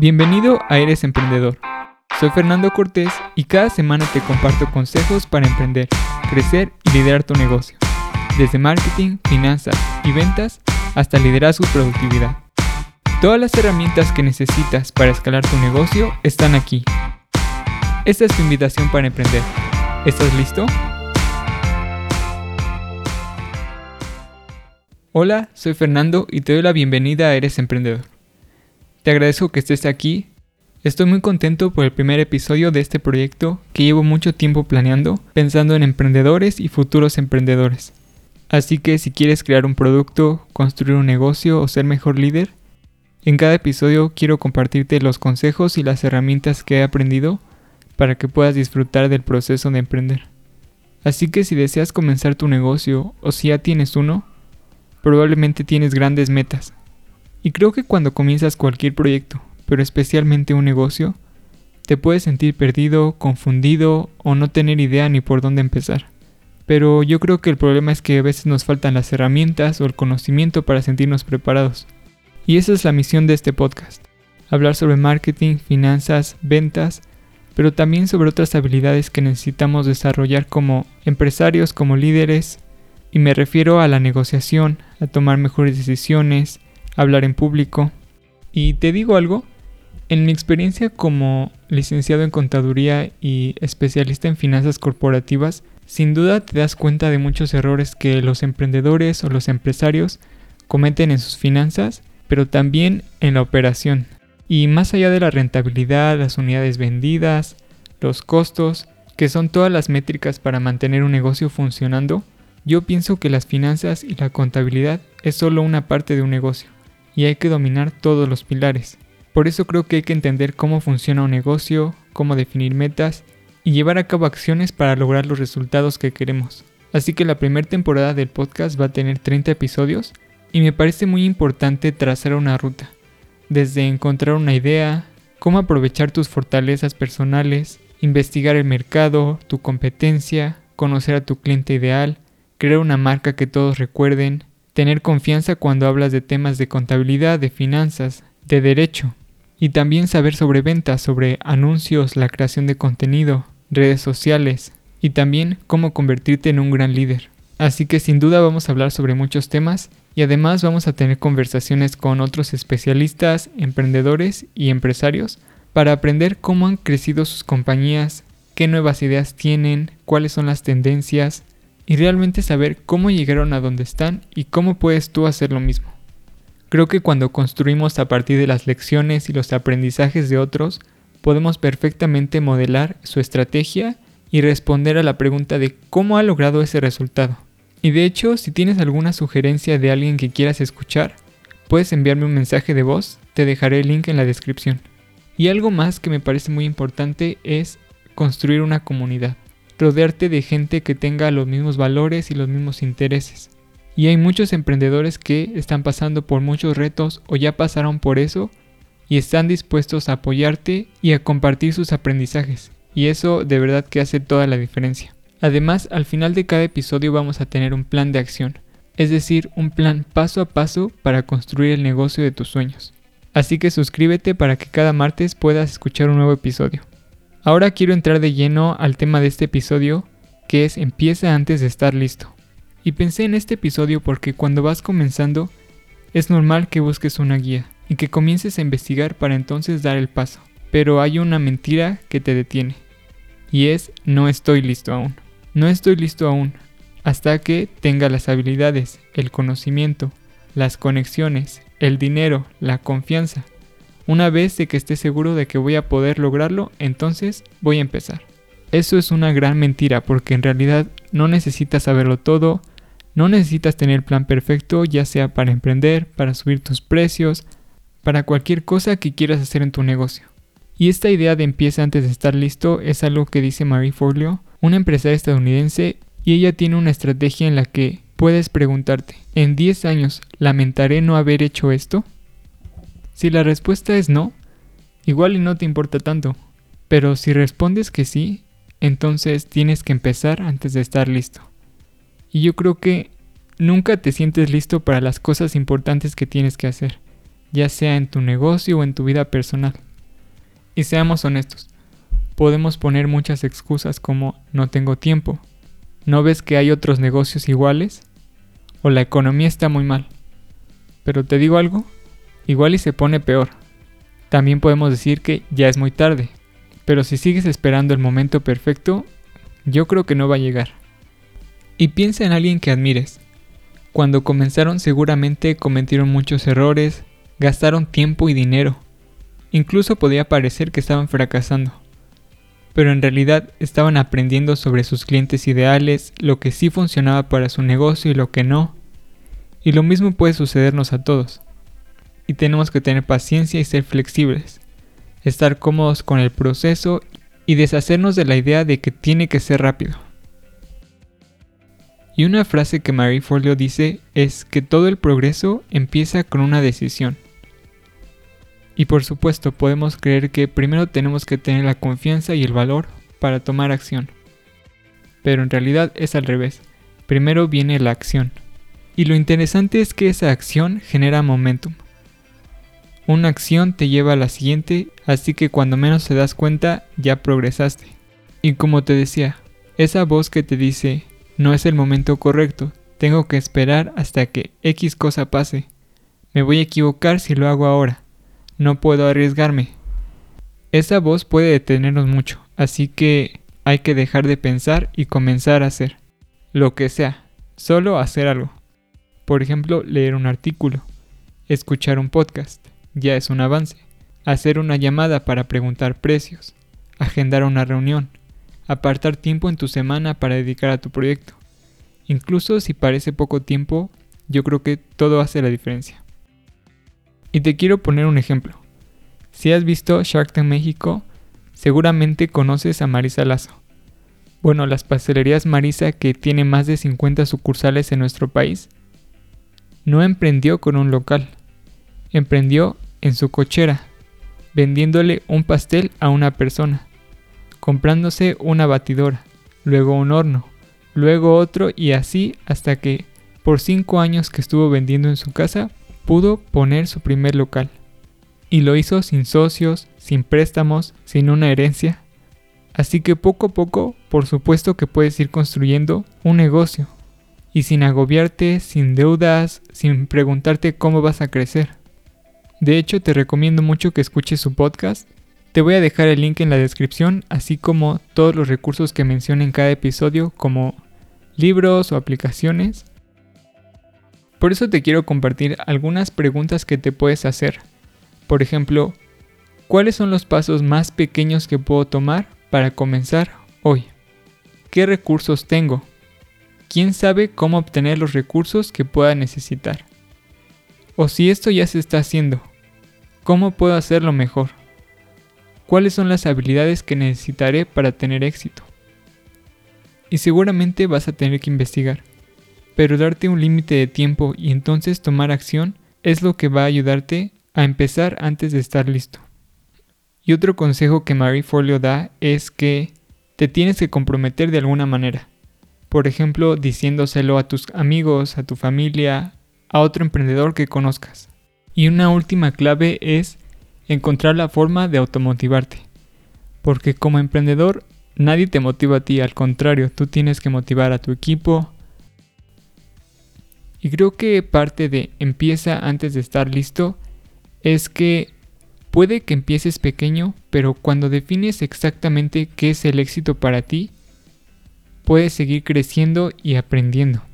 Bienvenido a Eres Emprendedor. Soy Fernando Cortés y cada semana te comparto consejos para emprender, crecer y liderar tu negocio. Desde marketing, finanzas y ventas hasta liderazgo y productividad. Todas las herramientas que necesitas para escalar tu negocio están aquí. Esta es tu invitación para emprender. ¿Estás listo? Hola, soy Fernando y te doy la bienvenida a Eres Emprendedor. Te agradezco que estés aquí. Estoy muy contento por el primer episodio de este proyecto que llevo mucho tiempo planeando, pensando en emprendedores y futuros emprendedores. Así que si quieres crear un producto, construir un negocio o ser mejor líder, en cada episodio quiero compartirte los consejos y las herramientas que he aprendido para que puedas disfrutar del proceso de emprender. Así que si deseas comenzar tu negocio o si ya tienes uno, probablemente tienes grandes metas y creo que cuando comienzas cualquier proyecto, pero especialmente un negocio, te puedes sentir perdido, confundido o no tener idea ni por dónde empezar. Pero yo creo que el problema es que a veces nos faltan las herramientas o el conocimiento para sentirnos preparados. Y esa es la misión de este podcast. Hablar sobre marketing, finanzas, ventas, pero también sobre otras habilidades que necesitamos desarrollar como empresarios, como líderes, y me refiero a la negociación, a tomar mejores decisiones, hablar en público. Y te digo algo, en mi experiencia como licenciado en contaduría y especialista en finanzas corporativas, sin duda te das cuenta de muchos errores que los emprendedores o los empresarios cometen en sus finanzas, pero también en la operación. Y más allá de la rentabilidad, las unidades vendidas, los costos, que son todas las métricas para mantener un negocio funcionando, yo pienso que las finanzas y la contabilidad es solo una parte de un negocio y hay que dominar todos los pilares. Por eso creo que hay que entender cómo funciona un negocio, cómo definir metas y llevar a cabo acciones para lograr los resultados que queremos. Así que la primera temporada del podcast va a tener 30 episodios y me parece muy importante trazar una ruta, desde encontrar una idea, cómo aprovechar tus fortalezas personales, investigar el mercado, tu competencia, conocer a tu cliente ideal, crear una marca que todos recuerden, tener confianza cuando hablas de temas de contabilidad, de finanzas, de derecho, y también saber sobre ventas, sobre anuncios, la creación de contenido, redes sociales, y también cómo convertirte en un gran líder. Así que sin duda vamos a hablar sobre muchos temas y además vamos a tener conversaciones con otros especialistas, emprendedores y empresarios para aprender cómo han crecido sus compañías, qué nuevas ideas tienen, cuáles son las tendencias, y realmente saber cómo llegaron a donde están y cómo puedes tú hacer lo mismo. Creo que cuando construimos a partir de las lecciones y los aprendizajes de otros, podemos perfectamente modelar su estrategia y responder a la pregunta de cómo ha logrado ese resultado. Y de hecho, si tienes alguna sugerencia de alguien que quieras escuchar, puedes enviarme un mensaje de voz, te dejaré el link en la descripción. Y algo más que me parece muy importante es construir una comunidad rodearte de gente que tenga los mismos valores y los mismos intereses. Y hay muchos emprendedores que están pasando por muchos retos o ya pasaron por eso y están dispuestos a apoyarte y a compartir sus aprendizajes. Y eso de verdad que hace toda la diferencia. Además, al final de cada episodio vamos a tener un plan de acción, es decir, un plan paso a paso para construir el negocio de tus sueños. Así que suscríbete para que cada martes puedas escuchar un nuevo episodio. Ahora quiero entrar de lleno al tema de este episodio, que es empieza antes de estar listo. Y pensé en este episodio porque cuando vas comenzando, es normal que busques una guía y que comiences a investigar para entonces dar el paso. Pero hay una mentira que te detiene. Y es no estoy listo aún. No estoy listo aún hasta que tenga las habilidades, el conocimiento, las conexiones, el dinero, la confianza una vez de que esté seguro de que voy a poder lograrlo, entonces voy a empezar. Eso es una gran mentira porque en realidad no necesitas saberlo todo, no necesitas tener plan perfecto, ya sea para emprender, para subir tus precios, para cualquier cosa que quieras hacer en tu negocio. Y esta idea de empieza antes de estar listo es algo que dice Marie Forleo, una empresaria estadounidense, y ella tiene una estrategia en la que puedes preguntarte, ¿en 10 años lamentaré no haber hecho esto? Si la respuesta es no, igual y no te importa tanto, pero si respondes que sí, entonces tienes que empezar antes de estar listo. Y yo creo que nunca te sientes listo para las cosas importantes que tienes que hacer, ya sea en tu negocio o en tu vida personal. Y seamos honestos, podemos poner muchas excusas como no tengo tiempo, no ves que hay otros negocios iguales o la economía está muy mal. Pero te digo algo, igual y se pone peor. También podemos decir que ya es muy tarde, pero si sigues esperando el momento perfecto, yo creo que no va a llegar. Y piensa en alguien que admires. Cuando comenzaron seguramente cometieron muchos errores, gastaron tiempo y dinero. Incluso podía parecer que estaban fracasando. Pero en realidad estaban aprendiendo sobre sus clientes ideales, lo que sí funcionaba para su negocio y lo que no. Y lo mismo puede sucedernos a todos. Y tenemos que tener paciencia y ser flexibles. Estar cómodos con el proceso y deshacernos de la idea de que tiene que ser rápido. Y una frase que Marie Forleo dice es que todo el progreso empieza con una decisión. Y por supuesto podemos creer que primero tenemos que tener la confianza y el valor para tomar acción. Pero en realidad es al revés. Primero viene la acción. Y lo interesante es que esa acción genera momentum. Una acción te lleva a la siguiente, así que cuando menos te das cuenta ya progresaste. Y como te decía, esa voz que te dice, no es el momento correcto, tengo que esperar hasta que X cosa pase. Me voy a equivocar si lo hago ahora. No puedo arriesgarme. Esa voz puede detenernos mucho, así que hay que dejar de pensar y comenzar a hacer. Lo que sea, solo hacer algo. Por ejemplo, leer un artículo, escuchar un podcast, ya es un avance. Hacer una llamada para preguntar precios, agendar una reunión, apartar tiempo en tu semana para dedicar a tu proyecto. Incluso si parece poco tiempo, yo creo que todo hace la diferencia. Y te quiero poner un ejemplo. Si has visto Shark Tank México, seguramente conoces a Marisa Lazo. Bueno, las pastelerías Marisa, que tiene más de 50 sucursales en nuestro país, no emprendió con un local, emprendió en su cochera, vendiéndole un pastel a una persona, comprándose una batidora, luego un horno, luego otro y así hasta que, por cinco años que estuvo vendiendo en su casa, pudo poner su primer local. Y lo hizo sin socios, sin préstamos, sin una herencia. Así que poco a poco, por supuesto que puedes ir construyendo un negocio, y sin agobiarte, sin deudas, sin preguntarte cómo vas a crecer. De hecho, te recomiendo mucho que escuches su podcast. Te voy a dejar el link en la descripción, así como todos los recursos que menciono en cada episodio, como libros o aplicaciones. Por eso te quiero compartir algunas preguntas que te puedes hacer. Por ejemplo, ¿cuáles son los pasos más pequeños que puedo tomar para comenzar hoy? ¿Qué recursos tengo? quién sabe cómo obtener los recursos que pueda necesitar. O si esto ya se está haciendo, ¿cómo puedo hacerlo mejor? ¿Cuáles son las habilidades que necesitaré para tener éxito? Y seguramente vas a tener que investigar, pero darte un límite de tiempo y entonces tomar acción es lo que va a ayudarte a empezar antes de estar listo. Y otro consejo que Marie Folio da es que te tienes que comprometer de alguna manera por ejemplo, diciéndoselo a tus amigos, a tu familia, a otro emprendedor que conozcas. Y una última clave es encontrar la forma de automotivarte. Porque como emprendedor nadie te motiva a ti, al contrario, tú tienes que motivar a tu equipo. Y creo que parte de empieza antes de estar listo es que puede que empieces pequeño, pero cuando defines exactamente qué es el éxito para ti, puedes seguir creciendo y aprendiendo.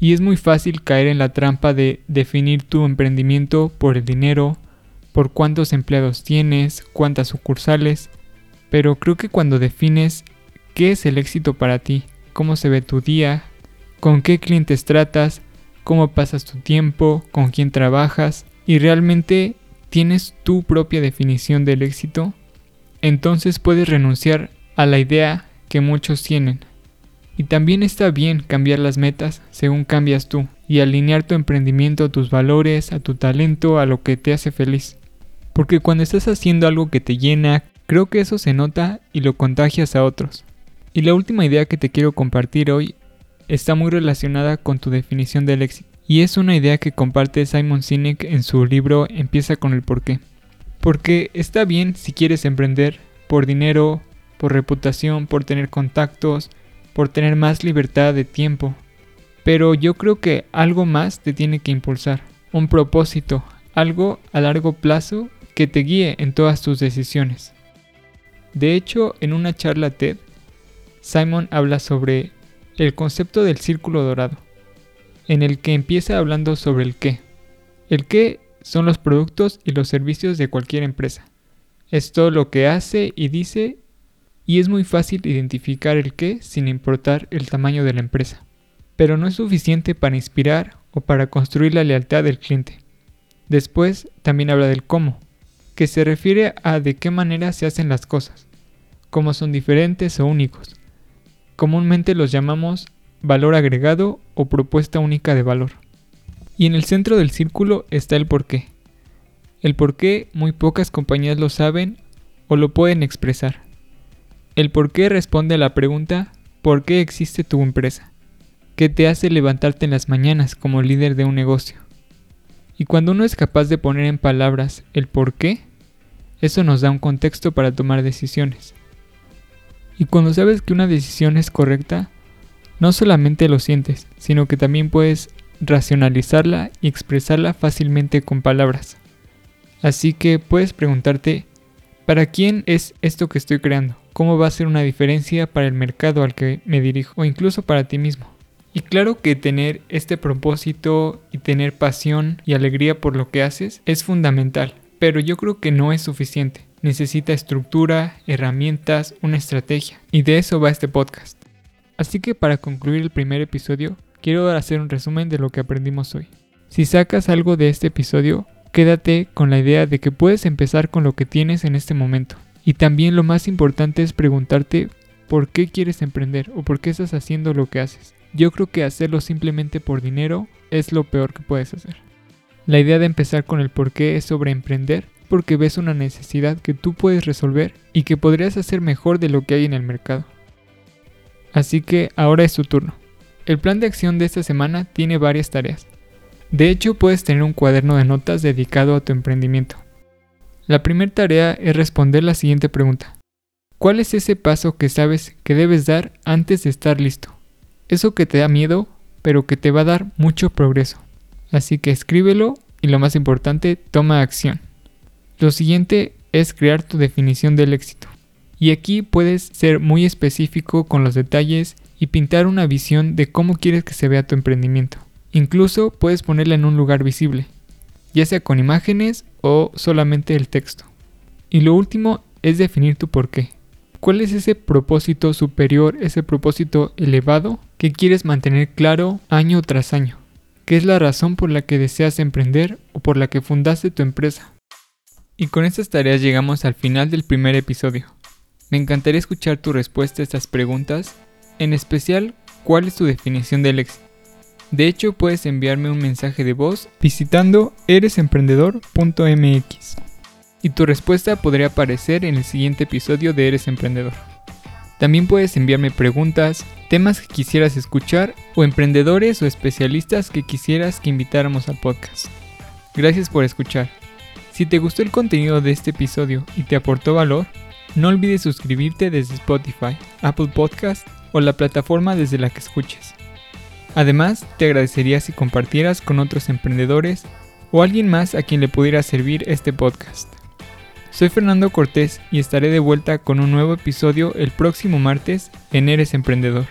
Y es muy fácil caer en la trampa de definir tu emprendimiento por el dinero, por cuántos empleados tienes, cuántas sucursales, pero creo que cuando defines qué es el éxito para ti, cómo se ve tu día, con qué clientes tratas, cómo pasas tu tiempo, con quién trabajas y realmente tienes tu propia definición del éxito, entonces puedes renunciar a la idea que muchos tienen y también está bien cambiar las metas según cambias tú y alinear tu emprendimiento a tus valores, a tu talento, a lo que te hace feliz. Porque cuando estás haciendo algo que te llena, creo que eso se nota y lo contagias a otros. Y la última idea que te quiero compartir hoy está muy relacionada con tu definición del éxito. Y es una idea que comparte Simon Sinek en su libro Empieza con el porqué. Porque está bien si quieres emprender por dinero, por reputación, por tener contactos, por tener más libertad de tiempo. Pero yo creo que algo más te tiene que impulsar, un propósito, algo a largo plazo que te guíe en todas tus decisiones. De hecho, en una charla TED, Simon habla sobre el concepto del círculo dorado, en el que empieza hablando sobre el qué. El qué son los productos y los servicios de cualquier empresa. Es todo lo que hace y dice y es muy fácil identificar el qué sin importar el tamaño de la empresa. Pero no es suficiente para inspirar o para construir la lealtad del cliente. Después también habla del cómo, que se refiere a de qué manera se hacen las cosas, cómo son diferentes o únicos. Comúnmente los llamamos valor agregado o propuesta única de valor. Y en el centro del círculo está el porqué. El porqué muy pocas compañías lo saben o lo pueden expresar. El porqué responde a la pregunta ¿por qué existe tu empresa? ¿Qué te hace levantarte en las mañanas como líder de un negocio? Y cuando uno es capaz de poner en palabras el por qué, eso nos da un contexto para tomar decisiones. Y cuando sabes que una decisión es correcta, no solamente lo sientes, sino que también puedes racionalizarla y expresarla fácilmente con palabras. Así que puedes preguntarte, ¿para quién es esto que estoy creando? ¿Cómo va a ser una diferencia para el mercado al que me dirijo o incluso para ti mismo? Y claro que tener este propósito y tener pasión y alegría por lo que haces es fundamental, pero yo creo que no es suficiente. Necesita estructura, herramientas, una estrategia. Y de eso va este podcast. Así que para concluir el primer episodio, quiero hacer un resumen de lo que aprendimos hoy. Si sacas algo de este episodio, quédate con la idea de que puedes empezar con lo que tienes en este momento. Y también lo más importante es preguntarte por qué quieres emprender o por qué estás haciendo lo que haces. Yo creo que hacerlo simplemente por dinero es lo peor que puedes hacer. La idea de empezar con el por qué es sobre emprender porque ves una necesidad que tú puedes resolver y que podrías hacer mejor de lo que hay en el mercado. Así que ahora es tu turno. El plan de acción de esta semana tiene varias tareas. De hecho, puedes tener un cuaderno de notas dedicado a tu emprendimiento. La primera tarea es responder la siguiente pregunta. ¿Cuál es ese paso que sabes que debes dar antes de estar listo? Eso que te da miedo, pero que te va a dar mucho progreso. Así que escríbelo y lo más importante, toma acción. Lo siguiente es crear tu definición del éxito. Y aquí puedes ser muy específico con los detalles y pintar una visión de cómo quieres que se vea tu emprendimiento. Incluso puedes ponerla en un lugar visible, ya sea con imágenes o solamente el texto. Y lo último es definir tu porqué. ¿Cuál es ese propósito superior, ese propósito elevado que quieres mantener claro año tras año? ¿Qué es la razón por la que deseas emprender o por la que fundaste tu empresa? Y con estas tareas llegamos al final del primer episodio. Me encantaría escuchar tu respuesta a estas preguntas en especial, ¿cuál es tu definición del éxito? De hecho, puedes enviarme un mensaje de voz visitando eresemprendedor.mx y tu respuesta podría aparecer en el siguiente episodio de Eres Emprendedor. También puedes enviarme preguntas, temas que quisieras escuchar o emprendedores o especialistas que quisieras que invitáramos al podcast. Gracias por escuchar. Si te gustó el contenido de este episodio y te aportó valor, no olvides suscribirte desde Spotify, Apple Podcast o la plataforma desde la que escuches. Además, te agradecería si compartieras con otros emprendedores o alguien más a quien le pudiera servir este podcast. Soy Fernando Cortés y estaré de vuelta con un nuevo episodio el próximo martes en Eres Emprendedor.